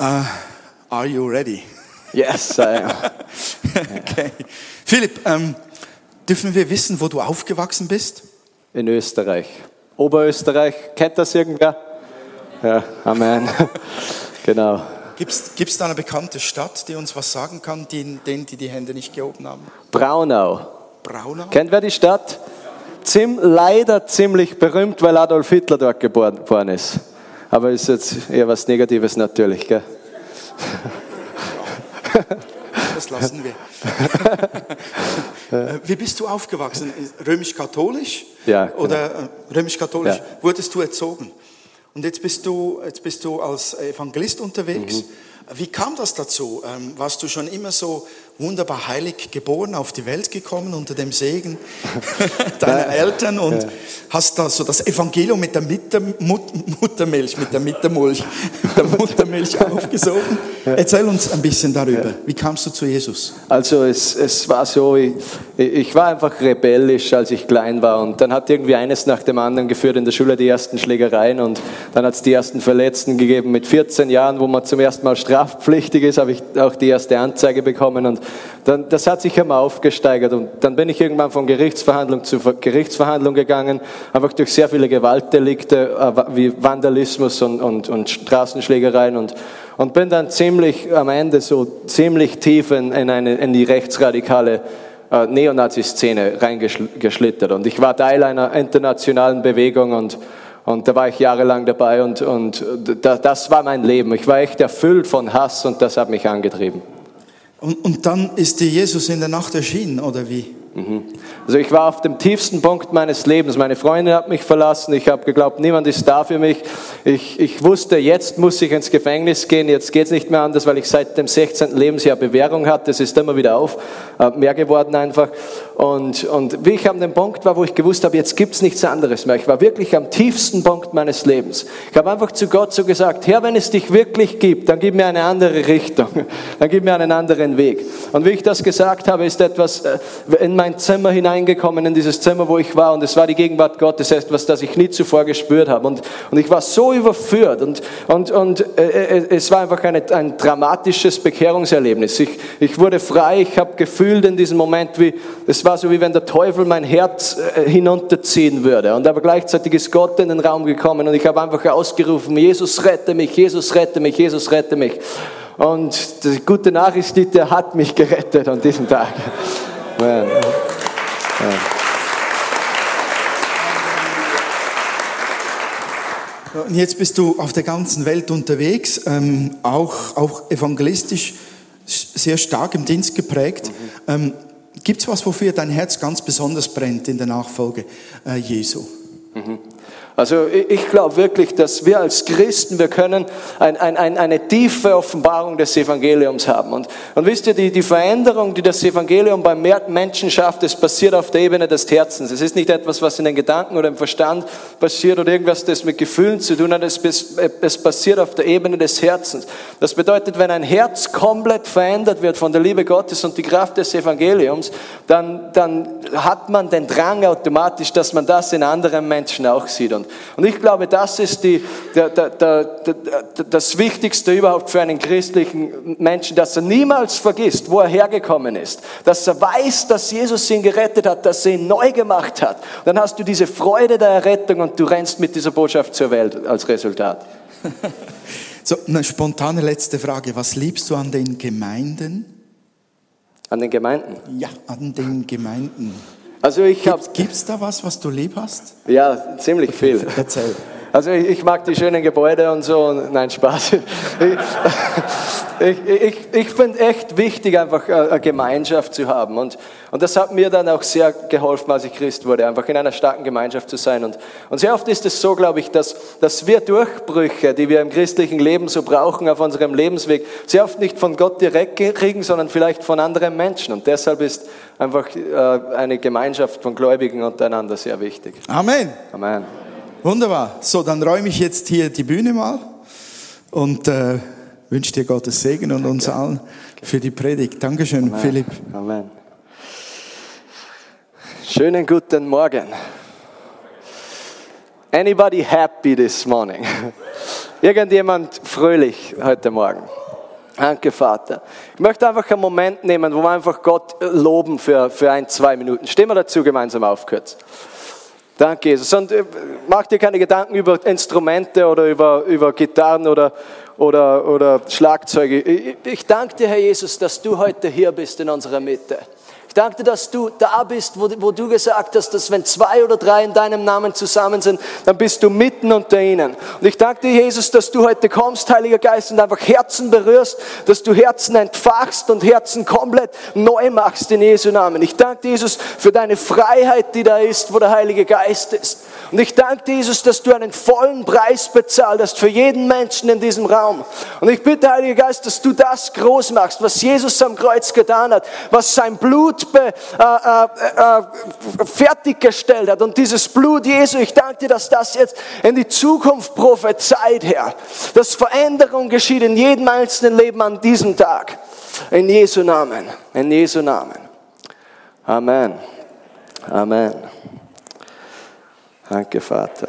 Uh, are you ready? Yes, I am. okay. Philipp, ähm, dürfen wir wissen, wo du aufgewachsen bist? In Österreich. Oberösterreich, kennt das irgendwer? Ja, Amen. genau. Gibt es da eine bekannte Stadt, die uns was sagen kann, die, denen, die die Hände nicht gehoben haben? Braunau. Braunau? Kennt wer die Stadt? Ziem, leider ziemlich berühmt, weil Adolf Hitler dort geboren, geboren ist. Aber ist jetzt eher was Negatives natürlich, gell? Das lassen wir. Äh, Wie bist du aufgewachsen? Römisch-katholisch? Ja, genau. Oder äh, römisch-katholisch? Ja. Wurdest du erzogen? Und jetzt bist du, jetzt bist du als Evangelist unterwegs. Mhm. Wie kam das dazu? Ähm, warst du schon immer so wunderbar heilig geboren, auf die Welt gekommen unter dem Segen deiner Eltern und hast da so das Evangelium mit der Mitter, Mut, Muttermilch, mit der Mittermilch, mit der Muttermilch aufgesogen? Erzähl uns ein bisschen darüber. Wie kamst du zu Jesus? Also es, es war so, ich, ich war einfach rebellisch, als ich klein war. Und dann hat irgendwie eines nach dem anderen geführt in der Schule die ersten Schlägereien. Und dann hat es die ersten Verletzten gegeben. Mit 14 Jahren, wo man zum ersten Mal strafpflichtig ist, habe ich auch die erste Anzeige bekommen. Und dann, das hat sich immer aufgesteigert. Und dann bin ich irgendwann von Gerichtsverhandlung zu Gerichtsverhandlung gegangen, einfach durch sehr viele Gewaltdelikte äh, wie Vandalismus und, und, und Straßenschlägereien. Und, und bin dann ziemlich am Ende so ziemlich tief in, in, eine, in die rechtsradikale äh, Neonazi-Szene reingeschlittert und ich war Teil einer internationalen Bewegung und und da war ich jahrelang dabei und, und das war mein Leben. Ich war echt erfüllt von Hass und das hat mich angetrieben. Und, und dann ist dir Jesus in der Nacht erschienen, oder wie? Also ich war auf dem tiefsten Punkt meines Lebens. Meine Freundin hat mich verlassen. Ich habe geglaubt, niemand ist da für mich. Ich, ich wusste, jetzt muss ich ins Gefängnis gehen. Jetzt geht es nicht mehr anders, weil ich seit dem 16. Lebensjahr Bewährung hatte. Es ist immer wieder auf, äh, mehr geworden einfach. Und, und wie ich an dem Punkt war, wo ich gewusst habe, jetzt gibt es nichts anderes mehr. Ich war wirklich am tiefsten Punkt meines Lebens. Ich habe einfach zu Gott so gesagt, Herr, wenn es dich wirklich gibt, dann gib mir eine andere Richtung. Dann gib mir einen anderen Weg. Und wie ich das gesagt habe, ist etwas äh, in mein Zimmer hineingekommen, in dieses Zimmer, wo ich war. Und es war die Gegenwart Gottes, etwas, das ich nie zuvor gespürt habe. Und, und ich war so überführt. Und, und, und äh, äh es war einfach eine, ein dramatisches Bekehrungserlebnis. Ich, ich wurde frei, ich habe gefühlt in diesem Moment, wie es war so, wie wenn der Teufel mein Herz äh, hinunterziehen würde. Und aber gleichzeitig ist Gott in den Raum gekommen und ich habe einfach ausgerufen, Jesus rette mich, Jesus rette mich, Jesus rette mich. Und die gute Nachricht ist, der hat mich gerettet an diesem Tag. Amen. Ja. Und jetzt bist du auf der ganzen Welt unterwegs, ähm, auch, auch evangelistisch sehr stark im Dienst geprägt. Mhm. Ähm, Gibt es was, wofür dein Herz ganz besonders brennt in der Nachfolge äh, Jesu? Mhm. Also ich glaube wirklich, dass wir als Christen, wir können ein, ein, ein, eine tiefe Offenbarung des Evangeliums haben. Und, und wisst ihr, die, die Veränderung, die das Evangelium beim Menschen schafft, das passiert auf der Ebene des Herzens. Es ist nicht etwas, was in den Gedanken oder im Verstand passiert oder irgendwas, das mit Gefühlen zu tun hat. Es, es passiert auf der Ebene des Herzens. Das bedeutet, wenn ein Herz komplett verändert wird von der Liebe Gottes und die Kraft des Evangeliums, dann, dann hat man den Drang automatisch, dass man das in anderen Menschen auch sieht. Und und ich glaube, das ist die, der, der, der, das Wichtigste überhaupt für einen christlichen Menschen, dass er niemals vergisst, wo er hergekommen ist. Dass er weiß, dass Jesus ihn gerettet hat, dass er ihn neu gemacht hat. Dann hast du diese Freude der Errettung und du rennst mit dieser Botschaft zur Welt als Resultat. So, eine spontane letzte Frage. Was liebst du an den Gemeinden? An den Gemeinden? Ja, an den Gemeinden. Also ich habe. Gibt es da was, was du lieb hast? Ja, ziemlich viel. Erzähl. Also ich, ich, mag die schönen Gebäude und so. Nein, Spaß. Ich, ich, ich, finde echt wichtig, einfach eine Gemeinschaft zu haben. Und, und das hat mir dann auch sehr geholfen, als ich Christ wurde, einfach in einer starken Gemeinschaft zu sein. Und, und sehr oft ist es so, glaube ich, dass, dass wir Durchbrüche, die wir im christlichen Leben so brauchen auf unserem Lebensweg, sehr oft nicht von Gott direkt kriegen, sondern vielleicht von anderen Menschen. Und deshalb ist einfach äh, eine Gemeinschaft von Gläubigen untereinander sehr wichtig. Amen. Amen. Wunderbar. So, dann räume ich jetzt hier die Bühne mal und äh, wünsche dir Gottes Segen und uns allen für die Predigt. Dankeschön, Amen. Philipp. Amen. Schönen guten Morgen. Anybody happy this morning? Irgendjemand fröhlich heute Morgen. Danke, Vater. Ich möchte einfach einen Moment nehmen, wo wir einfach Gott loben für, für ein, zwei Minuten. Stehen wir dazu gemeinsam auf kurz. Danke, Jesus. Und äh, mach dir keine Gedanken über Instrumente oder über, über Gitarren oder, oder, oder Schlagzeuge. Ich, ich danke dir, Herr Jesus, dass du heute hier bist in unserer Mitte. Ich danke dir, dass du da bist, wo, wo, du gesagt hast, dass wenn zwei oder drei in deinem Namen zusammen sind, dann bist du mitten unter ihnen. Und ich danke dir, Jesus, dass du heute kommst, Heiliger Geist, und einfach Herzen berührst, dass du Herzen entfachst und Herzen komplett neu machst in Jesu Namen. Ich danke dir, Jesus, für deine Freiheit, die da ist, wo der Heilige Geist ist. Und ich danke dir, Jesus, dass du einen vollen Preis bezahlt hast für jeden Menschen in diesem Raum. Und ich bitte, Heiliger Geist, dass du das groß machst, was Jesus am Kreuz getan hat, was sein Blut be, äh, äh, äh, fertiggestellt hat. Und dieses Blut Jesu, ich danke dir, dass das jetzt in die Zukunft prophezeit, Herr. Dass Veränderung geschieht in jedem einzelnen Leben an diesem Tag. In Jesu Namen. In Jesu Namen. Amen. Amen. Danke, Vater.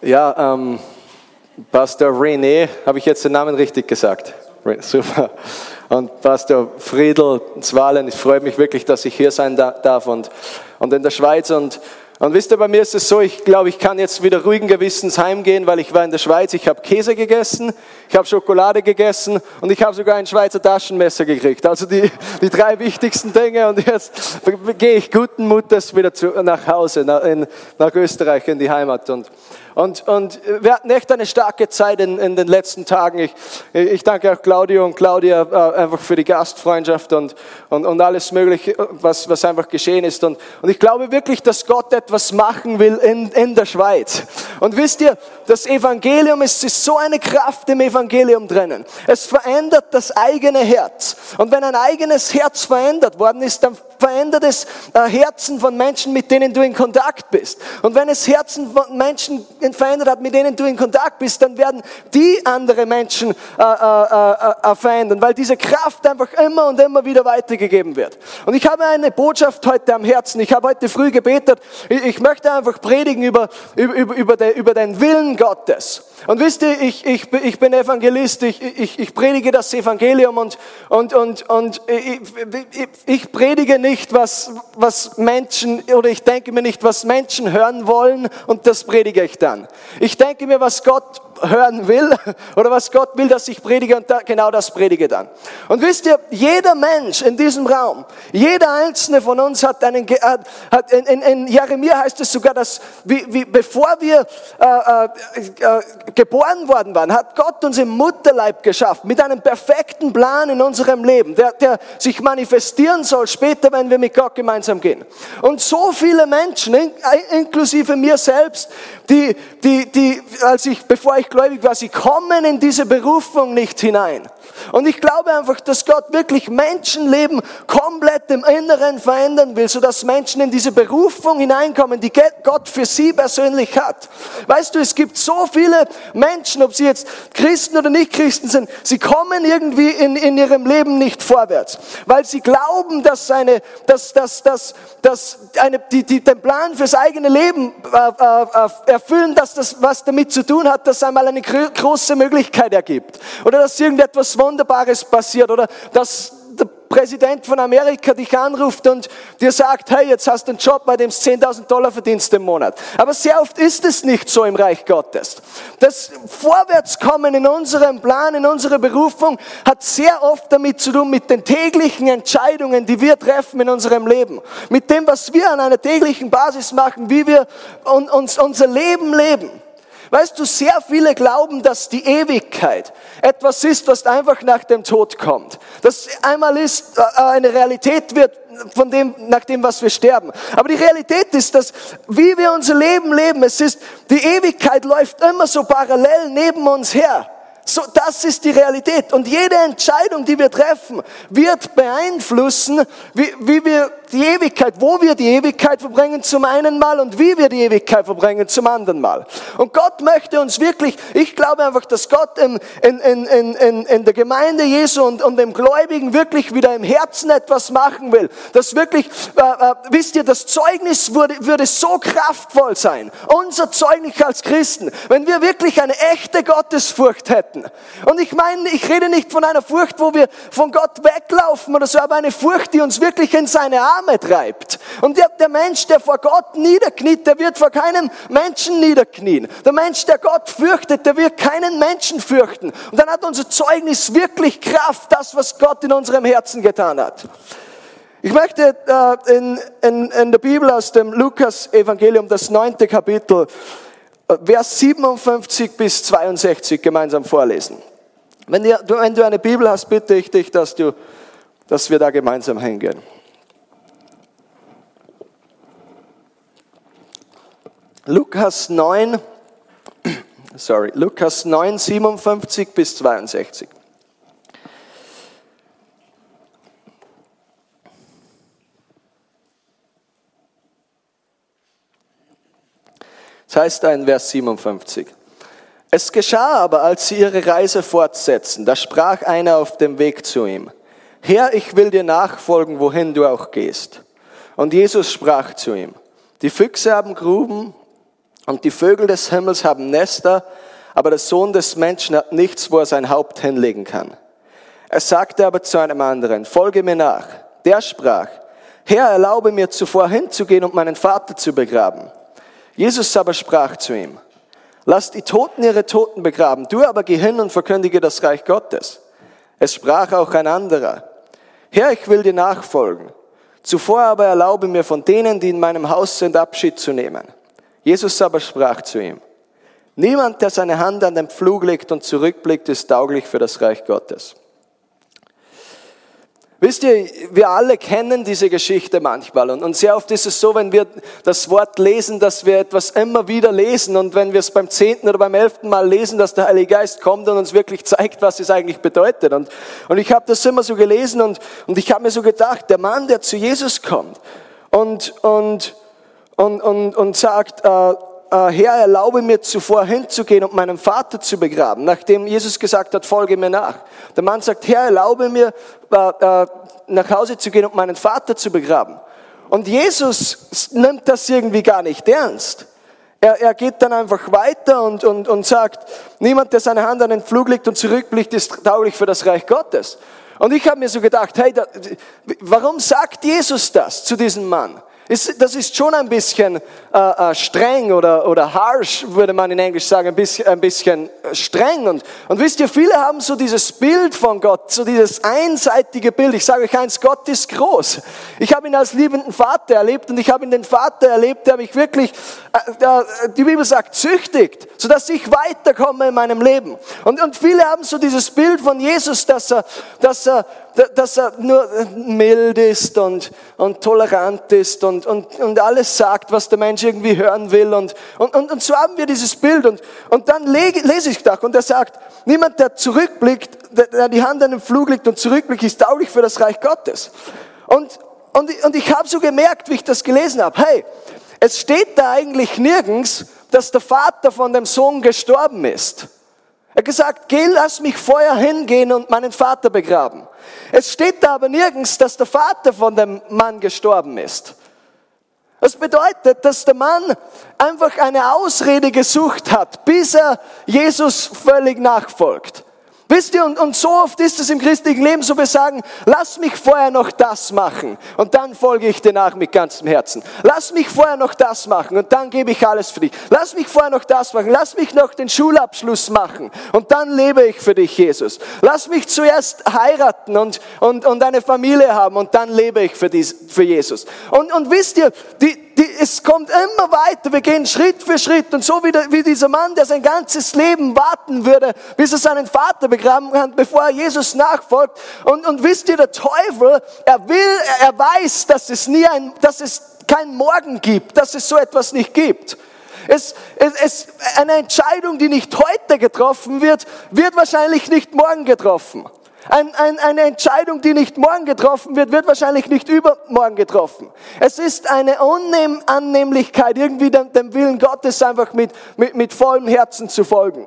Ja, ähm, Pastor René, habe ich jetzt den Namen richtig gesagt? Super. Und Pastor Friedel Zwalen, ich freue mich wirklich, dass ich hier sein darf und, und in der Schweiz. Und, und wisst ihr, bei mir ist es so, ich glaube, ich kann jetzt wieder ruhigen Gewissens heimgehen, weil ich war in der Schweiz, ich habe Käse gegessen, ich habe Schokolade gegessen und ich habe sogar ein Schweizer Taschenmesser gekriegt. Also die, die drei wichtigsten Dinge und jetzt gehe ich guten Mutes wieder zu, nach Hause, nach, in, nach Österreich in die Heimat. Und, und, und wir hatten echt eine starke Zeit in, in den letzten Tagen. Ich, ich danke auch Claudio und Claudia äh, einfach für die Gastfreundschaft und, und, und alles Mögliche, was, was einfach geschehen ist. Und, und ich glaube wirklich, dass Gott etwas machen will in, in der Schweiz. Und wisst ihr, das Evangelium ist, ist so eine Kraft im Evangelium drinnen. Es verändert das eigene Herz. Und wenn ein eigenes Herz verändert worden ist, dann verändert es äh, Herzen von Menschen, mit denen du in Kontakt bist. Und wenn es Herzen von Menschen verändert hat, mit denen du in Kontakt bist, dann werden die andere Menschen äh, äh, äh, äh, verändern, weil diese Kraft einfach immer und immer wieder weitergegeben wird. Und ich habe eine Botschaft heute am Herzen. Ich habe heute früh gebetet. Ich, möchte einfach predigen über, über, über, de, über den Willen Gottes. Und wisst ihr, ich, ich, ich bin Evangelist, ich, ich, ich predige das Evangelium und, und, und, und ich, ich predige nicht, was, was Menschen, oder ich denke mir nicht, was Menschen hören wollen und das predige ich dann. Ich denke mir, was Gott hören will oder was Gott will, dass ich predige und da, genau das predige dann. Und wisst ihr, jeder Mensch in diesem Raum, jeder einzelne von uns hat einen, hat, in, in, in Jeremia heißt es sogar, dass wie, wie, bevor wir äh, äh, äh, geboren worden waren, hat Gott uns im Mutterleib geschaffen mit einem perfekten Plan in unserem Leben, der, der sich manifestieren soll später, wenn wir mit Gott gemeinsam gehen. Und so viele Menschen, inklusive mir selbst, die, die, die, als ich, bevor ich gläubig war, sie kommen in diese Berufung nicht hinein. Und ich glaube einfach, dass Gott wirklich Menschenleben komplett im Inneren verändern will, sodass Menschen in diese Berufung hineinkommen, die Gott für sie persönlich hat. Weißt du, es gibt so viele Menschen, ob sie jetzt Christen oder nicht Christen sind, sie kommen irgendwie in, in ihrem Leben nicht vorwärts, weil sie glauben, dass, eine, dass, dass, dass, dass eine, die, die den Plan fürs eigene Leben äh, äh, äh erfüllen, dass das was damit zu tun hat, dass einmal eine große Möglichkeit ergibt oder dass irgendetwas Wunderbares passiert oder dass der Präsident von Amerika dich anruft und dir sagt, hey, jetzt hast du einen Job, bei dem du 10.000 Dollar verdienst im Monat. Aber sehr oft ist es nicht so im Reich Gottes. Das Vorwärtskommen in unserem Plan, in unserer Berufung hat sehr oft damit zu tun, mit den täglichen Entscheidungen, die wir treffen in unserem Leben. Mit dem, was wir an einer täglichen Basis machen, wie wir uns unser Leben leben. Weißt du, sehr viele glauben, dass die Ewigkeit etwas ist, was einfach nach dem Tod kommt. Das einmal ist, äh, eine Realität wird von dem, nach dem, was wir sterben. Aber die Realität ist, dass wie wir unser Leben leben, es ist, die Ewigkeit läuft immer so parallel neben uns her. So, das ist die Realität. Und jede Entscheidung, die wir treffen, wird beeinflussen, wie, wie wir die Ewigkeit, wo wir die Ewigkeit verbringen zum einen Mal und wie wir die Ewigkeit verbringen zum anderen Mal. Und Gott möchte uns wirklich, ich glaube einfach, dass Gott in, in, in, in, in der Gemeinde Jesu und, und dem Gläubigen wirklich wieder im Herzen etwas machen will. Das wirklich, äh, äh, wisst ihr, das Zeugnis würde, würde so kraftvoll sein. Unser Zeugnis als Christen, wenn wir wirklich eine echte Gottesfurcht hätten. Und ich meine, ich rede nicht von einer Furcht, wo wir von Gott weglaufen oder so, aber eine Furcht, die uns wirklich in seine Arme treibt. Und der, Mensch, der vor Gott niederkniet, der wird vor keinem Menschen niederknien. Der Mensch, der Gott fürchtet, der wird keinen Menschen fürchten. Und dann hat unser Zeugnis wirklich Kraft, das, was Gott in unserem Herzen getan hat. Ich möchte äh, in, in, in der Bibel aus dem Lukas-Evangelium, das neunte Kapitel, äh, Vers 57 bis 62 gemeinsam vorlesen. Wenn du eine Bibel hast, bitte ich dich, dass, du, dass wir da gemeinsam hingehen. Lukas 9, sorry, Lukas 9, 57 bis 62. Das heißt da in Vers 57. Es geschah aber, als sie ihre Reise fortsetzten, da sprach einer auf dem Weg zu ihm, Herr, ich will dir nachfolgen, wohin du auch gehst. Und Jesus sprach zu ihm, die Füchse haben Gruben und die Vögel des Himmels haben Nester, aber der Sohn des Menschen hat nichts, wo er sein Haupt hinlegen kann. Er sagte aber zu einem anderen, folge mir nach. Der sprach, Herr, erlaube mir zuvor hinzugehen und meinen Vater zu begraben. Jesus aber sprach zu ihm, Lass die Toten ihre Toten begraben. Du aber geh hin und verkündige das Reich Gottes. Es sprach auch ein anderer. Herr, ich will dir nachfolgen. Zuvor aber erlaube mir von denen, die in meinem Haus sind, Abschied zu nehmen. Jesus aber sprach zu ihm. Niemand, der seine Hand an den Pflug legt und zurückblickt, ist tauglich für das Reich Gottes. Wisst ihr, wir alle kennen diese Geschichte manchmal und, und sehr oft ist es so, wenn wir das Wort lesen, dass wir etwas immer wieder lesen und wenn wir es beim zehnten oder beim elften Mal lesen, dass der Heilige Geist kommt und uns wirklich zeigt, was es eigentlich bedeutet. Und, und ich habe das immer so gelesen und, und ich habe mir so gedacht, der Mann, der zu Jesus kommt und, und, und, und, und sagt, äh, äh, Herr, erlaube mir zuvor hinzugehen und meinen Vater zu begraben, nachdem Jesus gesagt hat, folge mir nach. Der Mann sagt, Herr, erlaube mir äh, äh, nach Hause zu gehen und meinen Vater zu begraben. Und Jesus nimmt das irgendwie gar nicht ernst. Er, er geht dann einfach weiter und, und, und sagt, niemand, der seine Hand an den Flug legt und zurückblickt, ist tauglich für das Reich Gottes. Und ich habe mir so gedacht, hey, da, warum sagt Jesus das zu diesem Mann? Das ist schon ein bisschen äh, äh, streng oder, oder harsh, würde man in Englisch sagen, ein bisschen, ein bisschen äh, streng. Und, und wisst ihr, viele haben so dieses Bild von Gott, so dieses einseitige Bild. Ich sage euch eins, Gott ist groß. Ich habe ihn als liebenden Vater erlebt und ich habe ihn den Vater erlebt, der mich wirklich, äh, äh, die Bibel sagt, züchtigt, sodass ich weiterkomme in meinem Leben. Und, und viele haben so dieses Bild von Jesus, dass er, dass er dass er nur mild ist und, und tolerant ist und, und, und alles sagt, was der Mensch irgendwie hören will. Und, und, und, und so haben wir dieses Bild. Und, und dann lese ich das und er sagt, niemand, der zurückblickt, der die Hand an den Flug legt und zurückblickt, ist tauglich für das Reich Gottes. Und, und, und ich habe so gemerkt, wie ich das gelesen habe, hey, es steht da eigentlich nirgends, dass der Vater von dem Sohn gestorben ist. Er hat gesagt, geh, lass mich vorher hingehen und meinen Vater begraben. Es steht da aber nirgends, dass der Vater von dem Mann gestorben ist. Das bedeutet, dass der Mann einfach eine Ausrede gesucht hat, bis er Jesus völlig nachfolgt. Wisst ihr, und, und so oft ist es im christlichen Leben so, wir sagen, lass mich vorher noch das machen und dann folge ich dir nach mit ganzem Herzen. Lass mich vorher noch das machen und dann gebe ich alles für dich. Lass mich vorher noch das machen, lass mich noch den Schulabschluss machen und dann lebe ich für dich, Jesus. Lass mich zuerst heiraten und, und, und eine Familie haben und dann lebe ich für, dies, für Jesus. Und, und wisst ihr, die, die, es kommt immer weiter. Wir gehen Schritt für Schritt. Und so wie, der, wie dieser Mann, der sein ganzes Leben warten würde, bis er seinen Vater begraben kann, bevor er Jesus nachfolgt. Und, und wisst ihr, der Teufel, er will, er weiß, dass es nie ein, dass es kein Morgen gibt, dass es so etwas nicht gibt. Es, es, es, eine Entscheidung, die nicht heute getroffen wird, wird wahrscheinlich nicht morgen getroffen. Ein, ein, eine Entscheidung, die nicht morgen getroffen wird, wird wahrscheinlich nicht übermorgen getroffen. Es ist eine Unannehmlichkeit, irgendwie dem, dem Willen Gottes einfach mit, mit, mit vollem Herzen zu folgen.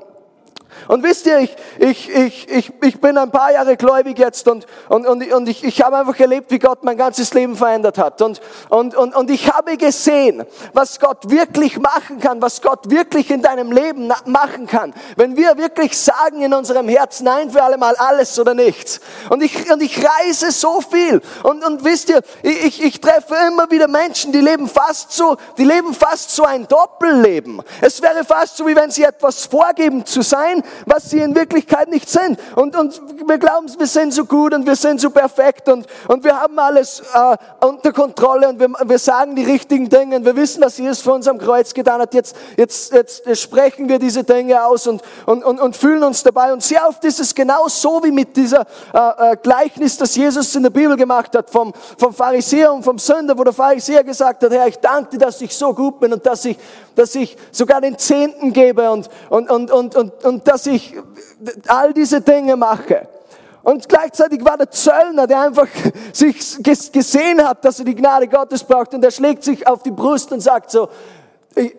Und wisst ihr, ich, ich, ich, ich, ich bin ein paar Jahre gläubig jetzt und, und, und, und ich, ich habe einfach erlebt, wie Gott mein ganzes Leben verändert hat. Und, und, und, und ich habe gesehen, was Gott wirklich machen kann, was Gott wirklich in deinem Leben machen kann. Wenn wir wirklich sagen in unserem Herzen, nein, für alle Mal alles oder nichts. Und ich, und ich reise so viel. Und, und wisst ihr, ich, ich treffe immer wieder Menschen, die leben fast so, die leben fast so ein Doppelleben. Es wäre fast so, wie wenn sie etwas vorgeben zu sein, was sie in Wirklichkeit nicht sind. Und, und wir glauben, wir sind so gut und wir sind so perfekt und, und wir haben alles äh, unter Kontrolle und wir, wir sagen die richtigen Dinge und wir wissen, was Jesus für uns am Kreuz getan hat. Jetzt, jetzt, jetzt sprechen wir diese Dinge aus und, und, und, und fühlen uns dabei. Und sehr oft ist es genau so wie mit dieser äh, äh, Gleichnis, das Jesus in der Bibel gemacht hat, vom, vom Pharisäer und vom Sünder, wo der Pharisäer gesagt hat, Herr, ich danke dir, dass ich so gut bin und dass ich, dass ich sogar den Zehnten gebe und, und, und, und, und, und dass ich all diese Dinge mache. Und gleichzeitig war der Zöllner, der einfach sich gesehen hat, dass er die Gnade Gottes braucht und er schlägt sich auf die Brust und sagt so, äh,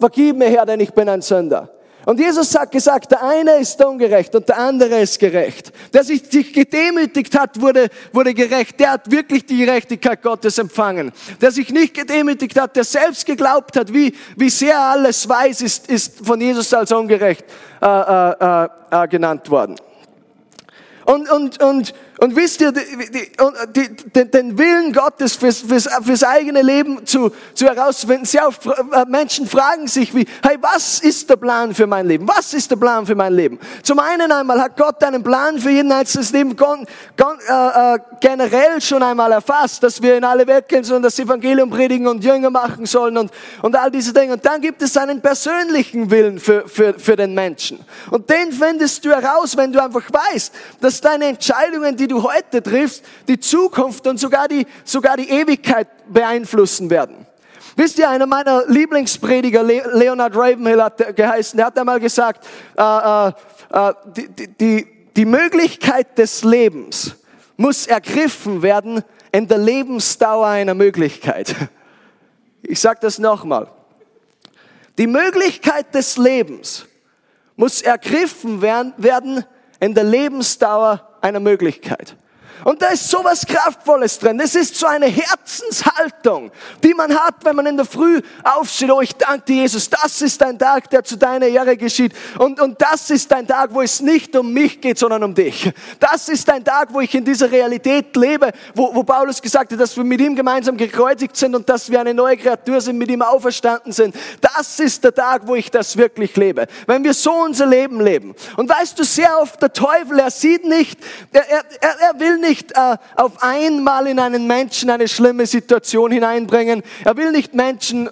vergib mir Herr, denn ich bin ein Sünder. Und Jesus hat gesagt, der eine ist ungerecht und der andere ist gerecht. Der sich, gedemütigt hat, wurde, wurde gerecht. Der hat wirklich die Gerechtigkeit Gottes empfangen. Der sich nicht gedemütigt hat, der selbst geglaubt hat, wie, wie sehr alles weiß, ist, ist von Jesus als ungerecht äh, äh, äh, genannt worden. Und, und, und, und wisst ihr, die, die, die, den Willen Gottes fürs, fürs, fürs eigene Leben zu, zu herausfinden. Sehr oft äh, Menschen fragen sich wie, hey, was ist der Plan für mein Leben? Was ist der Plan für mein Leben? Zum einen einmal hat Gott einen Plan für jeden einzelnes Leben gon, gon, äh, äh, generell schon einmal erfasst, dass wir in alle Welt gehen sollen, das Evangelium predigen und Jünger machen sollen und, und all diese Dinge. Und dann gibt es einen persönlichen Willen für, für, für den Menschen. Und den findest du heraus, wenn du einfach weißt, dass deine Entscheidungen, die du heute triffst, die Zukunft und sogar die, sogar die Ewigkeit beeinflussen werden. Wisst ihr, einer meiner Lieblingsprediger, Leonard Ravenhill hat geheißen, der hat einmal gesagt, äh, äh, äh, die, die, die Möglichkeit des Lebens muss ergriffen werden in der Lebensdauer einer Möglichkeit. Ich sage das nochmal. Die Möglichkeit des Lebens muss ergriffen werden in der Lebensdauer einer Möglichkeit. Und da ist sowas Kraftvolles drin. Das ist so eine Herzenshaltung, die man hat, wenn man in der Früh aufsteht. Oh, ich danke dir, Jesus. Das ist ein Tag, der zu deiner Ehre geschieht. Und, und das ist ein Tag, wo es nicht um mich geht, sondern um dich. Das ist ein Tag, wo ich in dieser Realität lebe, wo, wo Paulus gesagt hat, dass wir mit ihm gemeinsam gekreuzigt sind und dass wir eine neue Kreatur sind, mit ihm auferstanden sind. Das ist der Tag, wo ich das wirklich lebe. Wenn wir so unser Leben leben. Und weißt du, sehr oft der Teufel, er sieht nicht, er, er, er will nicht, nicht äh, auf einmal in einen Menschen eine schlimme Situation hineinbringen. Er will nicht Menschen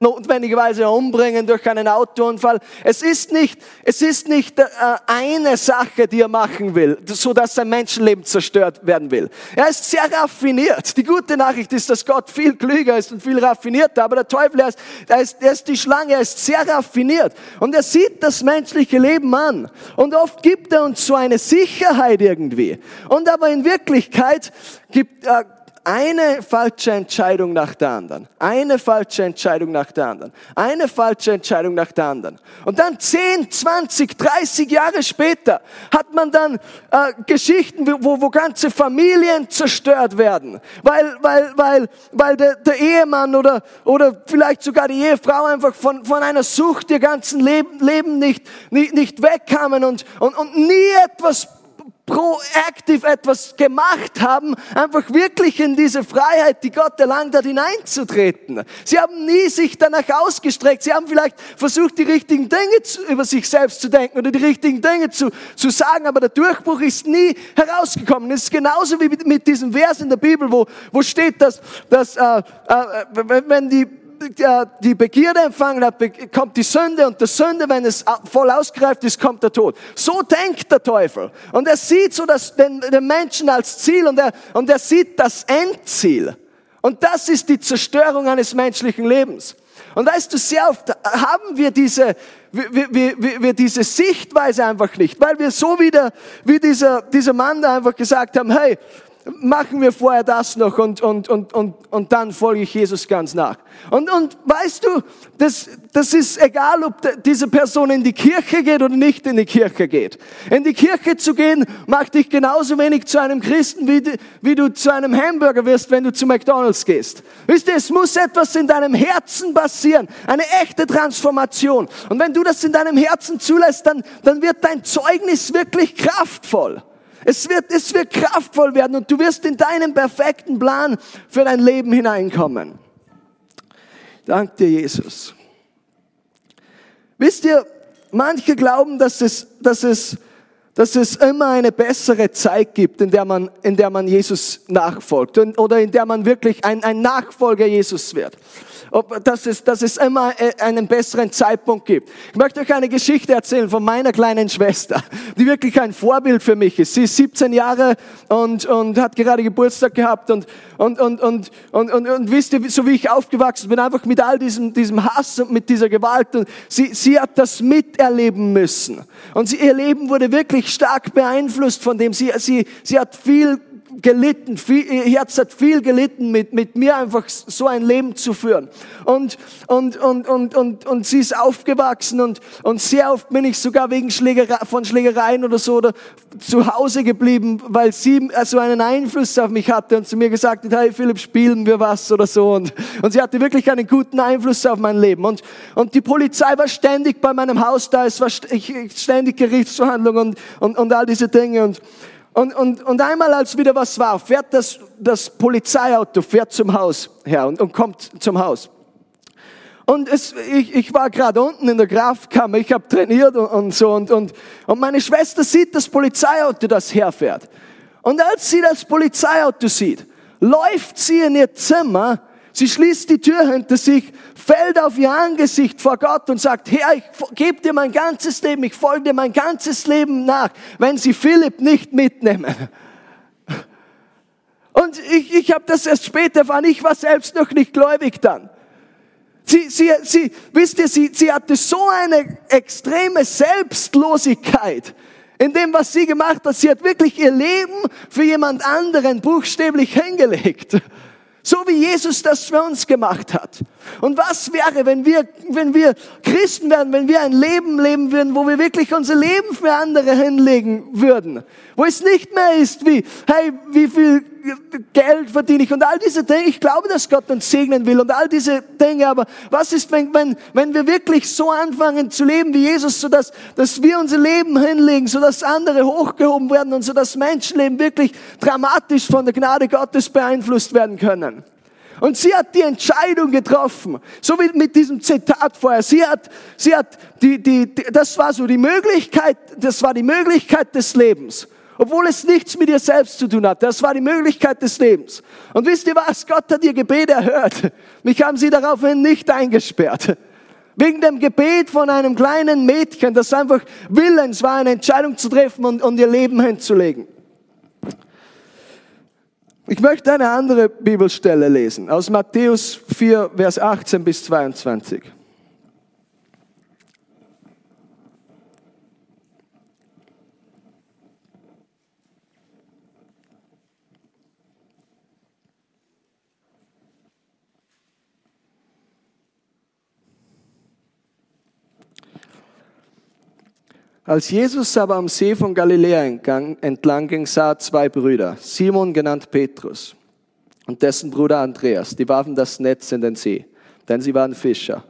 notwendigerweise umbringen durch einen Autounfall. Es ist nicht, es ist nicht äh, eine Sache, die er machen will, so dass sein Menschenleben zerstört werden will. Er ist sehr raffiniert. Die gute Nachricht ist, dass Gott viel klüger ist und viel raffinierter, aber der Teufel, er ist, er ist, er ist die Schlange, er ist sehr raffiniert und er sieht das menschliche Leben an und oft gibt er uns so eine Sicherheit irgendwie. Und aber in Wirklichkeit gibt, äh, eine falsche Entscheidung nach der anderen. Eine falsche Entscheidung nach der anderen. Eine falsche Entscheidung nach der anderen. Und dann 10, 20, 30 Jahre später hat man dann äh, Geschichten, wo, wo ganze Familien zerstört werden. Weil, weil, weil, weil der, der Ehemann oder, oder vielleicht sogar die Ehefrau einfach von, von einer Sucht ihr ganzen Leben, Leben nicht, nicht, nicht wegkamen und, und, und nie etwas proaktiv etwas gemacht haben, einfach wirklich in diese Freiheit, die Gott erlangt hat, hineinzutreten. Sie haben nie sich danach ausgestreckt. Sie haben vielleicht versucht, die richtigen Dinge zu, über sich selbst zu denken oder die richtigen Dinge zu, zu sagen, aber der Durchbruch ist nie herausgekommen. Es ist genauso wie mit, diesem Vers in der Bibel, wo, wo steht, dass, dass äh, äh, wenn die die Begierde empfangen hat, kommt die Sünde und der Sünde, wenn es voll ausgereift ist, kommt der Tod. So denkt der Teufel. Und er sieht so das, den, den Menschen als Ziel und er, und er sieht das Endziel. Und das ist die Zerstörung eines menschlichen Lebens. Und weißt du, sehr oft haben wir diese, wir, wir, wir diese Sichtweise einfach nicht, weil wir so wieder, wie dieser, dieser Mann da einfach gesagt haben, hey, machen wir vorher das noch und, und, und, und, und dann folge ich Jesus ganz nach. Und, und weißt du, das, das ist egal, ob diese Person in die Kirche geht oder nicht in die Kirche geht. In die Kirche zu gehen, macht dich genauso wenig zu einem Christen, wie, wie du zu einem Hamburger wirst, wenn du zu McDonalds gehst. Wisst ihr, es muss etwas in deinem Herzen passieren, eine echte Transformation. Und wenn du das in deinem Herzen zulässt, dann, dann wird dein Zeugnis wirklich kraftvoll. Es wird, es wird kraftvoll werden und du wirst in deinen perfekten Plan für dein Leben hineinkommen. Dank dir, Jesus. Wisst ihr, manche glauben, dass es, dass es, dass es immer eine bessere Zeit gibt, in der man, in der man Jesus nachfolgt oder in der man wirklich ein, ein Nachfolger Jesus wird ob, dass, es, dass es immer äh, einen besseren Zeitpunkt gibt. Ich möchte euch eine Geschichte erzählen von meiner kleinen Schwester, die wirklich ein Vorbild für mich ist. Sie ist 17 Jahre und, und hat gerade Geburtstag gehabt und, und, und, und, und, und, und wisst ihr, so wie ich aufgewachsen bin, einfach mit all diesem, diesem Hass und mit dieser Gewalt. Und sie, sie hat das miterleben müssen. Und sie, ihr Leben wurde wirklich stark beeinflusst von dem. Sie, sie, sie hat viel gelitten, viel, ihr Herz hat viel gelitten, mit, mit mir einfach so ein Leben zu führen. Und, und, und, und, und, und sie ist aufgewachsen und, und sehr oft bin ich sogar wegen Schlägerei, von Schlägereien oder so oder zu Hause geblieben, weil sie so einen Einfluss auf mich hatte und zu mir gesagt hat, hey Philipp, spielen wir was oder so. Und, und sie hatte wirklich einen guten Einfluss auf mein Leben. Und, und die Polizei war ständig bei meinem Haus da, es war ständig Gerichtsverhandlungen und, und, und all diese Dinge. Und, und, und, und einmal, als wieder was war, fährt das, das Polizeiauto, fährt zum Haus her und, und kommt zum Haus. Und es, ich, ich war gerade unten in der Kraftkammer, ich habe trainiert und, und so. Und, und, und meine Schwester sieht das Polizeiauto, das herfährt. Und als sie das Polizeiauto sieht, läuft sie in ihr Zimmer Sie schließt die Tür hinter sich, fällt auf ihr Angesicht vor Gott und sagt, Herr, ich gebe dir mein ganzes Leben, ich folge dir mein ganzes Leben nach, wenn sie Philipp nicht mitnehmen. Und ich, ich habe das erst später erfahren, ich war selbst noch nicht gläubig dann. Sie, sie, sie, wisst ihr, sie, sie hatte so eine extreme Selbstlosigkeit in dem, was sie gemacht hat. Sie hat wirklich ihr Leben für jemand anderen buchstäblich hingelegt. So wie Jesus das für uns gemacht hat. Und was wäre, wenn wir, wenn wir Christen werden, wenn wir ein Leben leben würden, wo wir wirklich unser Leben für andere hinlegen würden? Wo es nicht mehr ist wie, hey, wie viel Geld verdiene ich und all diese Dinge. Ich glaube, dass Gott uns segnen will und all diese Dinge. Aber was ist, wenn, wenn, wenn wir wirklich so anfangen zu leben wie Jesus, so dass, wir unser Leben hinlegen, so dass andere hochgehoben werden und so dass Menschenleben wirklich dramatisch von der Gnade Gottes beeinflusst werden können? Und sie hat die Entscheidung getroffen, so wie mit diesem Zitat vorher. Sie hat, sie hat die, die, die, das war so die Möglichkeit, das war die Möglichkeit des Lebens. Obwohl es nichts mit ihr selbst zu tun hat. Das war die Möglichkeit des Lebens. Und wisst ihr was? Gott hat ihr Gebet erhört. Mich haben sie daraufhin nicht eingesperrt. Wegen dem Gebet von einem kleinen Mädchen, das einfach willens war, eine Entscheidung zu treffen und, und ihr Leben hinzulegen. Ich möchte eine andere Bibelstelle lesen, aus Matthäus 4, Vers 18 bis 22. Als Jesus aber am See von Galiläa entlang ging, sah er zwei Brüder, Simon genannt Petrus und dessen Bruder Andreas, die warfen das Netz in den See, denn sie waren Fischer.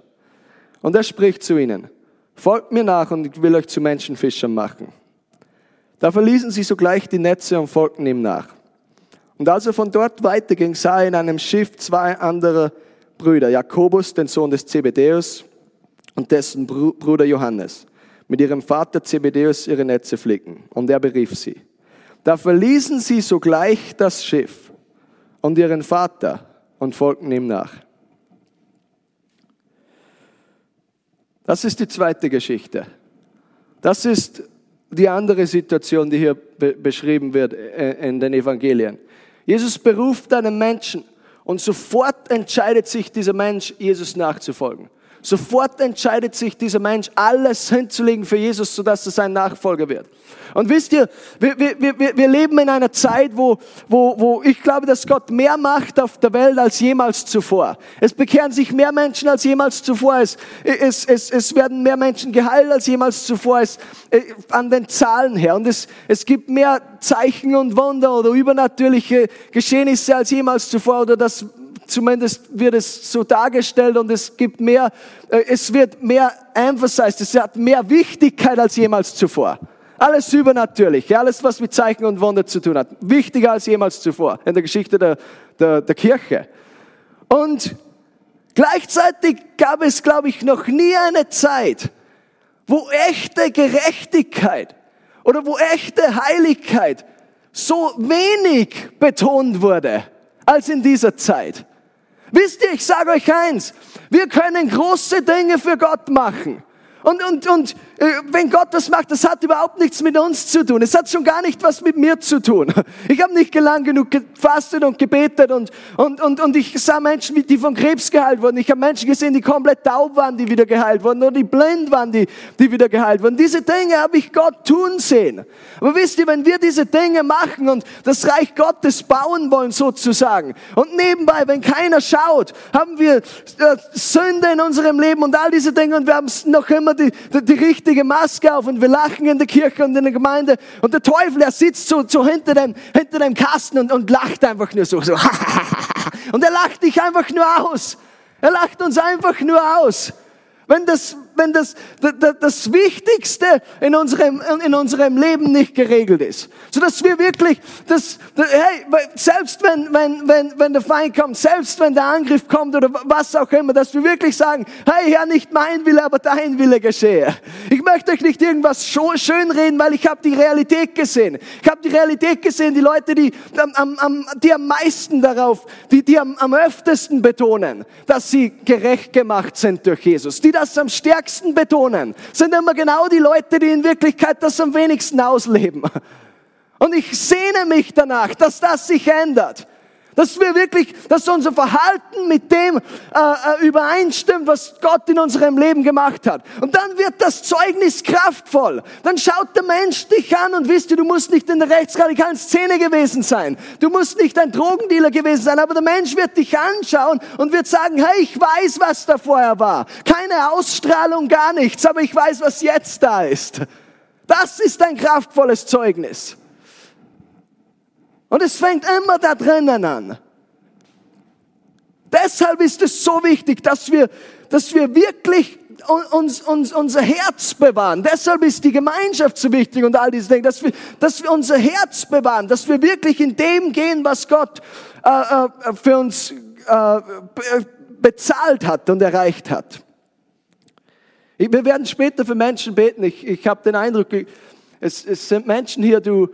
Und er spricht zu ihnen, folgt mir nach und ich will euch zu Menschenfischern machen. Da verließen sie sogleich die Netze und folgten ihm nach. Und als er von dort weiterging, sah er in einem Schiff zwei andere Brüder, Jakobus, den Sohn des Zebedäus, und dessen Bruder Johannes mit ihrem Vater Zebedeus ihre Netze flicken. Und er berief sie. Da verließen sie sogleich das Schiff und ihren Vater und folgten ihm nach. Das ist die zweite Geschichte. Das ist die andere Situation, die hier be beschrieben wird äh, in den Evangelien. Jesus beruft einen Menschen und sofort entscheidet sich dieser Mensch, Jesus nachzufolgen. Sofort entscheidet sich dieser Mensch, alles hinzulegen für Jesus, sodass er sein Nachfolger wird. Und wisst ihr, wir, wir, wir, wir leben in einer Zeit, wo, wo, wo ich glaube, dass Gott mehr macht auf der Welt als jemals zuvor. Es bekehren sich mehr Menschen als jemals zuvor. Es, es, es, es werden mehr Menschen geheilt als jemals zuvor. Es, äh, an den Zahlen her. Und es, es gibt mehr Zeichen und Wunder oder übernatürliche Geschehnisse als jemals zuvor oder das Zumindest wird es so dargestellt und es gibt mehr, äh, es wird mehr emphasized, es hat mehr Wichtigkeit als jemals zuvor. Alles übernatürlich, alles was mit Zeichen und Wunder zu tun hat. Wichtiger als jemals zuvor in der Geschichte der, der, der Kirche. Und gleichzeitig gab es, glaube ich, noch nie eine Zeit, wo echte Gerechtigkeit oder wo echte Heiligkeit so wenig betont wurde als in dieser Zeit. Wisst ihr, ich sage euch eins, wir können große Dinge für Gott machen. Und, und, und wenn Gott das macht, das hat überhaupt nichts mit uns zu tun. Es hat schon gar nicht was mit mir zu tun. Ich habe nicht lang genug gefastet und gebetet und, und, und, und ich sah Menschen, die von Krebs geheilt wurden. Ich habe Menschen gesehen, die komplett taub waren, die wieder geheilt wurden oder die blind waren, die, die wieder geheilt wurden. Diese Dinge habe ich Gott tun sehen. Aber wisst ihr, wenn wir diese Dinge machen und das Reich Gottes bauen wollen sozusagen und nebenbei, wenn keiner schaut, haben wir äh, Sünde in unserem Leben und all diese Dinge und wir haben noch immer die, die, die richtige Maske auf und wir lachen in der Kirche und in der Gemeinde und der Teufel, er sitzt so, so hinter, dem, hinter dem Kasten und, und lacht einfach nur so, so. und er lacht dich einfach nur aus. Er lacht uns einfach nur aus. Wenn das, wenn das, das, das Wichtigste in unserem, in unserem Leben nicht geregelt ist. So dass wir wirklich, das, hey, selbst wenn, wenn, wenn, wenn der Feind kommt, selbst wenn der Angriff kommt oder was auch immer, dass wir wirklich sagen, hey Herr, nicht mein Wille, aber dein Wille geschehe. Ich möchte euch nicht irgendwas schön reden, weil ich habe die Realität gesehen. Ich habe die Realität gesehen, die Leute, die am, am, die am meisten darauf, die, die am, am öftesten betonen, dass sie gerecht gemacht sind durch Jesus, die das am stärksten stärksten betonen, sind immer genau die Leute, die in Wirklichkeit das am wenigsten ausleben. Und ich sehne mich danach, dass das sich ändert. Dass wir wirklich, dass unser Verhalten mit dem äh, äh, übereinstimmt, was Gott in unserem Leben gemacht hat. Und dann wird das Zeugnis kraftvoll. Dann schaut der Mensch dich an und wisst ihr, du musst nicht in der rechtsradikalen Szene gewesen sein. Du musst nicht ein Drogendealer gewesen sein, aber der Mensch wird dich anschauen und wird sagen, hey, ich weiß, was da vorher war. Keine Ausstrahlung, gar nichts, aber ich weiß, was jetzt da ist. Das ist ein kraftvolles Zeugnis. Und es fängt immer da drinnen an. Deshalb ist es so wichtig, dass wir, dass wir wirklich uns, uns, unser Herz bewahren. Deshalb ist die Gemeinschaft so wichtig und all diese Dinge, dass wir, dass wir unser Herz bewahren, dass wir wirklich in dem gehen, was Gott äh, äh, für uns äh, bezahlt hat und erreicht hat. Wir werden später für Menschen beten. Ich, ich habe den Eindruck, es, es sind Menschen hier, du,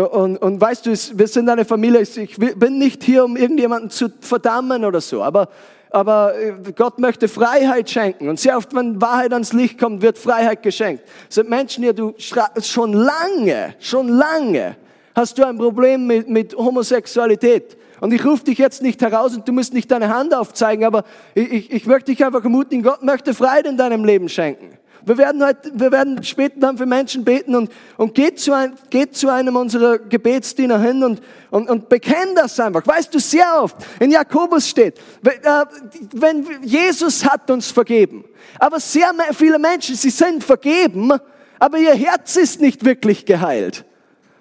und, und weißt du, wir sind eine Familie, ich bin nicht hier, um irgendjemanden zu verdammen oder so, aber, aber äh, Gott möchte Freiheit schenken. Und sehr oft, wenn Wahrheit ans Licht kommt, wird Freiheit geschenkt. Es sind Menschen hier, du schon lange, schon lange hast du ein Problem mit, mit Homosexualität. Und ich rufe dich jetzt nicht heraus und du musst nicht deine Hand aufzeigen, aber ich, ich, ich möchte dich einfach ermutigen, Gott möchte Freiheit in deinem Leben schenken. Wir werden heute, wir werden später dann für Menschen beten und, und geht zu, ein, geht zu einem unserer Gebetsdiener hin und, und, und bekennt das einfach. Weißt du, sehr oft in Jakobus steht, äh, wenn Jesus hat uns vergeben. Aber sehr viele Menschen, sie sind vergeben, aber ihr Herz ist nicht wirklich geheilt.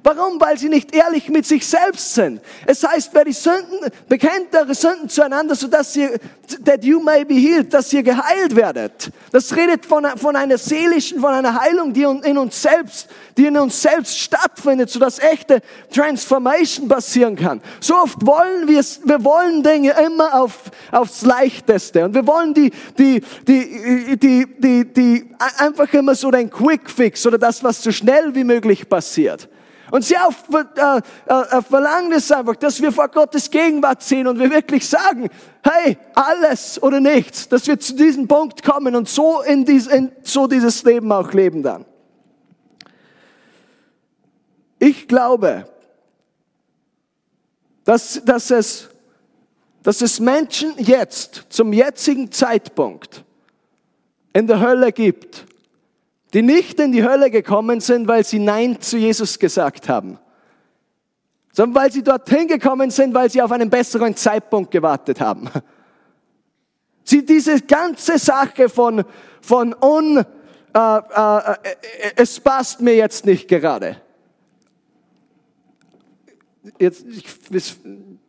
Warum? Weil sie nicht ehrlich mit sich selbst sind. Es heißt, wer die Sünden, bekennt eure Sünden zueinander, sodass ihr, that you may be healed, dass ihr geheilt werdet. Das redet von, von einer seelischen, von einer Heilung, die in uns selbst, die in uns selbst stattfindet, sodass echte Transformation passieren kann. So oft wollen wir wir wollen Dinge immer auf, aufs Leichteste und wir wollen die, die, die, die, die, die, einfach immer so den Quick Fix oder das, was so schnell wie möglich passiert. Und sie auf, äh, äh, verlangen es einfach, dass wir vor Gottes Gegenwart sehen und wir wirklich sagen, hey, alles oder nichts, dass wir zu diesem Punkt kommen und so, in dies, in, so dieses Leben auch leben dann. Ich glaube, dass, dass, es, dass es Menschen jetzt, zum jetzigen Zeitpunkt, in der Hölle gibt, die nicht in die Hölle gekommen sind, weil sie Nein zu Jesus gesagt haben, sondern weil sie dorthin gekommen sind, weil sie auf einen besseren Zeitpunkt gewartet haben. Sie, diese ganze Sache von, von un, äh, äh, äh, es passt mir jetzt nicht gerade. Jetzt, ich,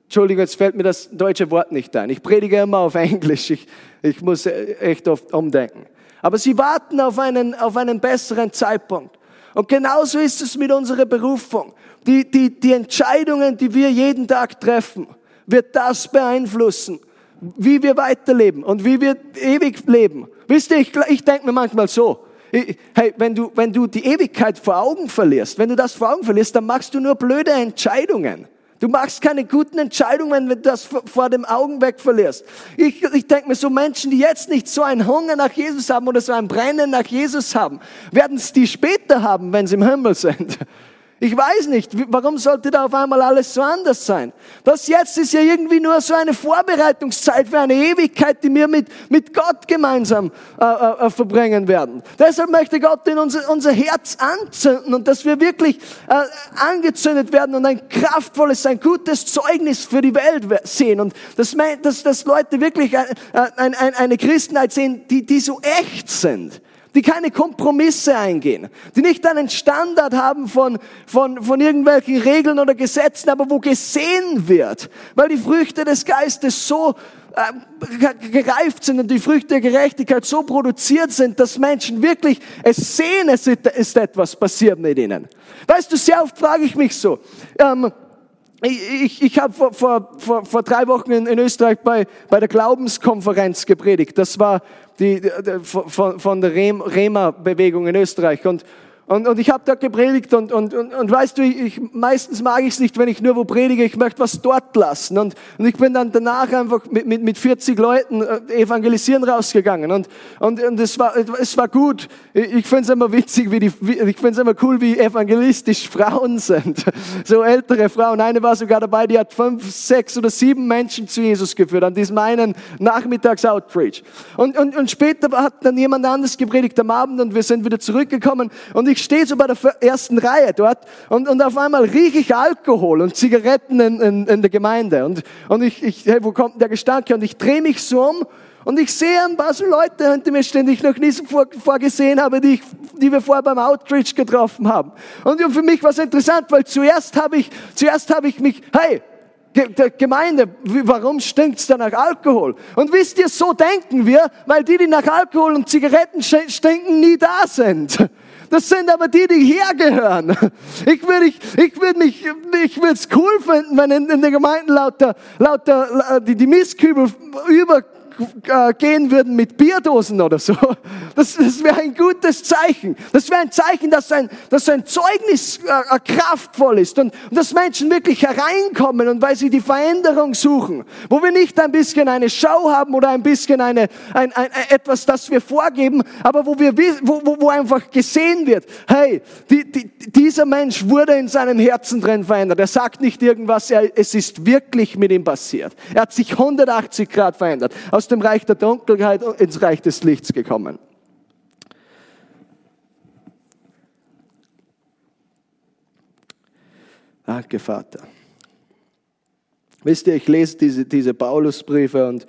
Entschuldigung, jetzt fällt mir das deutsche Wort nicht ein. Ich predige immer auf Englisch. Ich, ich muss echt oft umdenken. Aber sie warten auf einen, auf einen besseren Zeitpunkt. Und genauso ist es mit unserer Berufung. Die, die, die Entscheidungen, die wir jeden Tag treffen, wird das beeinflussen, wie wir weiterleben und wie wir ewig leben. Wisst ihr, ich, ich denke mir manchmal so, hey, wenn du, wenn du die Ewigkeit vor Augen verlierst, wenn du das vor Augen verlierst, dann machst du nur blöde Entscheidungen. Du machst keine guten Entscheidungen, wenn du das vor dem Augen weg verlierst. Ich, ich denke mir, so Menschen, die jetzt nicht so einen Hunger nach Jesus haben oder so ein Brennen nach Jesus haben, werden es die später haben, wenn sie im Himmel sind. Ich weiß nicht, warum sollte da auf einmal alles so anders sein? Das jetzt ist ja irgendwie nur so eine Vorbereitungszeit für eine Ewigkeit, die wir mit, mit Gott gemeinsam äh, äh, äh verbringen werden. Deshalb möchte Gott in unser, unser Herz anzünden und dass wir wirklich äh, angezündet werden und ein kraftvolles, ein gutes Zeugnis für die Welt sehen und dass, dass, dass Leute wirklich ein, ein, ein, eine Christenheit sehen, die, die so echt sind die keine Kompromisse eingehen, die nicht einen Standard haben von, von, von irgendwelchen Regeln oder Gesetzen, aber wo gesehen wird, weil die Früchte des Geistes so äh, gereift sind und die Früchte der Gerechtigkeit so produziert sind, dass Menschen wirklich es sehen, es ist etwas passiert mit ihnen. Weißt du, sehr oft frage ich mich so, ähm, ich, ich, habe vor, vor, vor, vor drei Wochen in, in Österreich bei, bei der Glaubenskonferenz gepredigt. Das war die, die, von, von der Rema-Bewegung in Österreich. Und, und, und ich habe dort gepredigt und, und, und, und weißt du, ich, meistens mag ich es nicht, wenn ich nur wo predige, ich möchte was dort lassen. Und, und ich bin dann danach einfach mit, mit, mit 40 Leuten äh, evangelisieren rausgegangen. Und, und, und es, war, es war gut. Ich finde es immer witzig, wie die, ich finde es immer cool, wie evangelistisch Frauen sind. So ältere Frauen. Eine war sogar dabei, die hat fünf, sechs oder sieben Menschen zu Jesus geführt an diesem einen Nachmittags-Outreach. Und, und, und später hat dann jemand anderes gepredigt am Abend und wir sind wieder zurückgekommen und ich ich stehe so bei der ersten Reihe dort und, und auf einmal rieche ich Alkohol und Zigaretten in, in, in der Gemeinde. Und, und ich, ich, hey, wo kommt der Gestank her? Und ich drehe mich so um und ich sehe ein paar so Leute hinter mir stehen, die ich noch nie so vor, vorgesehen habe, die, ich, die wir vorher beim Outreach getroffen haben. Und für mich war es interessant, weil zuerst habe ich, zuerst habe ich mich, hey, Gemeinde, warum stinkt's da nach Alkohol? Und wisst ihr, so denken wir, weil die, die nach Alkohol und Zigaretten stinken, nie da sind. Das sind aber die, die hergehören. Ich würde ich, ich würde mich, ich würde es cool finden, wenn in, in der Gemeinde lauter, lauter, die, die Mistkübel über äh, gehen würden mit Bierdosen oder so. Das, das wäre ein gutes Zeichen. Das wäre ein Zeichen, dass ein, dass ein Zeugnis äh, kraftvoll ist und, und dass Menschen wirklich hereinkommen und weil sie die Veränderung suchen, wo wir nicht ein bisschen eine Show haben oder ein bisschen eine, ein, ein, etwas, das wir vorgeben, aber wo, wir, wo, wo, wo einfach gesehen wird, hey, die, die, dieser Mensch wurde in seinem Herzen drin verändert. Er sagt nicht irgendwas, er, es ist wirklich mit ihm passiert. Er hat sich 180 Grad verändert. Aus aus dem Reich der Dunkelheit ins Reich des Lichts gekommen. Danke, Vater. Wisst ihr, ich lese diese, diese Paulusbriefe und,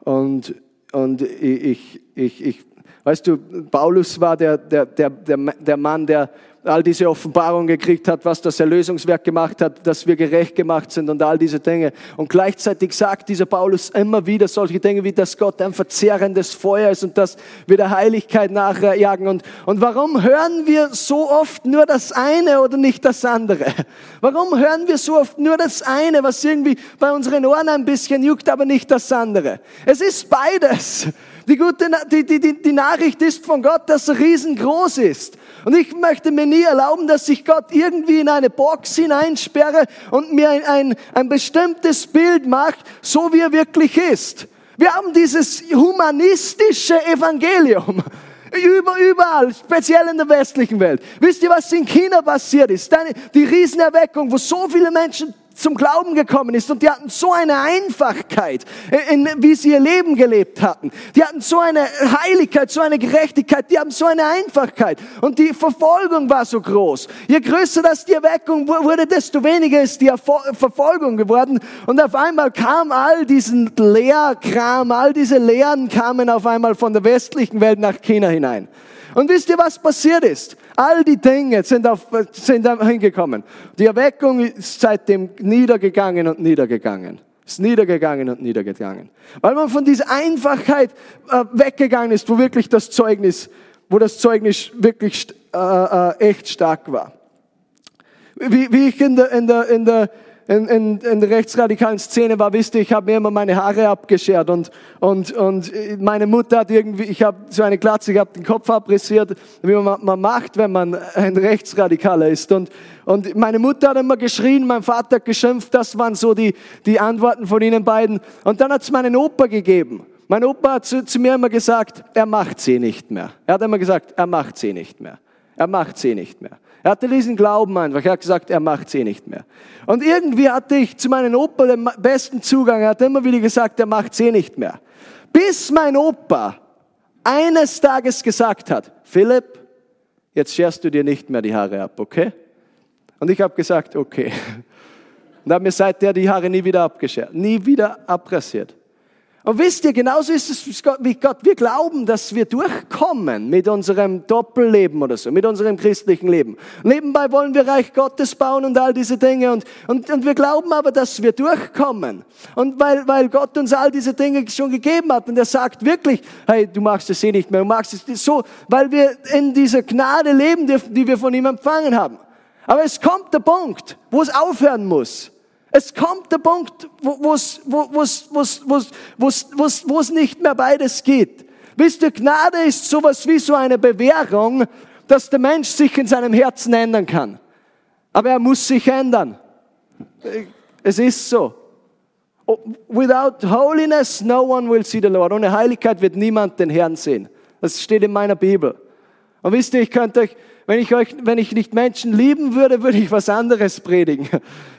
und, und ich, ich, ich, weißt du, Paulus war der, der, der, der Mann, der all diese Offenbarung gekriegt hat, was das Erlösungswerk gemacht hat, dass wir gerecht gemacht sind und all diese Dinge. Und gleichzeitig sagt dieser Paulus immer wieder solche Dinge wie, dass Gott ein verzehrendes Feuer ist und dass wir der Heiligkeit nachjagen. Und, und warum hören wir so oft nur das eine oder nicht das andere? Warum hören wir so oft nur das eine, was irgendwie bei unseren Ohren ein bisschen juckt, aber nicht das andere? Es ist beides. Die gute, die, die, die, die Nachricht ist von Gott, dass er riesengroß ist. Und ich möchte mir nie erlauben, dass ich Gott irgendwie in eine Box hineinsperre und mir ein, ein, ein bestimmtes Bild macht, so wie er wirklich ist. Wir haben dieses humanistische Evangelium. Über, überall, speziell in der westlichen Welt. Wisst ihr, was in China passiert ist? Die Riesenerweckung, wo so viele Menschen zum Glauben gekommen ist und die hatten so eine Einfachkeit, in, wie sie ihr Leben gelebt hatten. Die hatten so eine Heiligkeit, so eine Gerechtigkeit, die haben so eine Einfachkeit und die Verfolgung war so groß. Je größer das die Erweckung wurde, desto weniger ist die Verfolgung geworden und auf einmal kam all diesen Lehrkram, all diese Lehren kamen auf einmal von der westlichen Welt nach China hinein. Und wisst ihr, was passiert ist? All die Dinge sind, auf, sind hingekommen. Die Erweckung ist seitdem niedergegangen und niedergegangen. Ist niedergegangen und niedergegangen. Weil man von dieser Einfachheit äh, weggegangen ist, wo wirklich das Zeugnis, wo das Zeugnis wirklich äh, äh, echt stark war. Wie, wie ich in der, in der, in der in, in, in der rechtsradikalen Szene war, wisst ihr, ich habe mir immer meine Haare abgeschert und, und, und meine Mutter hat irgendwie, ich habe so eine Glatze gehabt, den Kopf abrisiert, wie man, man macht, wenn man ein Rechtsradikaler ist. Und, und meine Mutter hat immer geschrien, mein Vater hat geschimpft, das waren so die, die Antworten von ihnen beiden. Und dann hat es meinen Opa gegeben. Mein Opa hat zu, zu mir immer gesagt, er macht sie nicht mehr. Er hat immer gesagt, er macht sie nicht mehr. Er macht sie nicht mehr. Er hatte diesen Glauben einfach. Er hat gesagt, er macht sie nicht mehr. Und irgendwie hatte ich zu meinem Opa den besten Zugang. Er hat immer wieder gesagt, er macht sie nicht mehr. Bis mein Opa eines Tages gesagt hat, Philipp, jetzt scherst du dir nicht mehr die Haare ab, okay? Und ich habe gesagt, okay. Und habe mir seitdem die Haare nie wieder abgeschert, nie wieder abrasiert. Und wisst ihr, genauso ist es wie Gott. Wir glauben, dass wir durchkommen mit unserem Doppelleben oder so, mit unserem christlichen Leben. Nebenbei wollen wir Reich Gottes bauen und all diese Dinge. Und, und, und wir glauben aber, dass wir durchkommen. Und weil, weil Gott uns all diese Dinge schon gegeben hat und er sagt wirklich, hey, du machst es eh nicht mehr, du machst es so, weil wir in dieser Gnade leben dürfen, die wir von ihm empfangen haben. Aber es kommt der Punkt, wo es aufhören muss. Es kommt der Punkt, wo es nicht mehr beides geht. Wisst ihr, Gnade ist sowas wie so eine Bewährung, dass der Mensch sich in seinem Herzen ändern kann. Aber er muss sich ändern. Es ist so. Without holiness, no one will see the Lord. Ohne Heiligkeit wird niemand den Herrn sehen. Das steht in meiner Bibel. Und wisst ihr, ich könnte euch wenn ich, euch, wenn ich nicht Menschen lieben würde, würde ich was anderes predigen.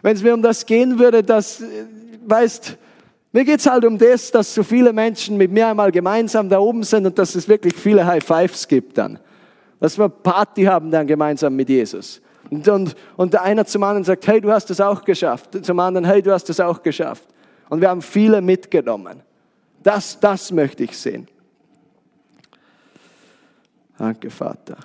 Wenn es mir um das gehen würde, dass, weißt, mir geht's halt um das, dass so viele Menschen mit mir einmal gemeinsam da oben sind und dass es wirklich viele High Fives gibt dann. Dass wir Party haben dann gemeinsam mit Jesus. Und, und, und der einer zum anderen sagt, hey, du hast es auch geschafft. Zum anderen, hey, du hast es auch geschafft. Und wir haben viele mitgenommen. Das, das möchte ich sehen. Danke, Vater.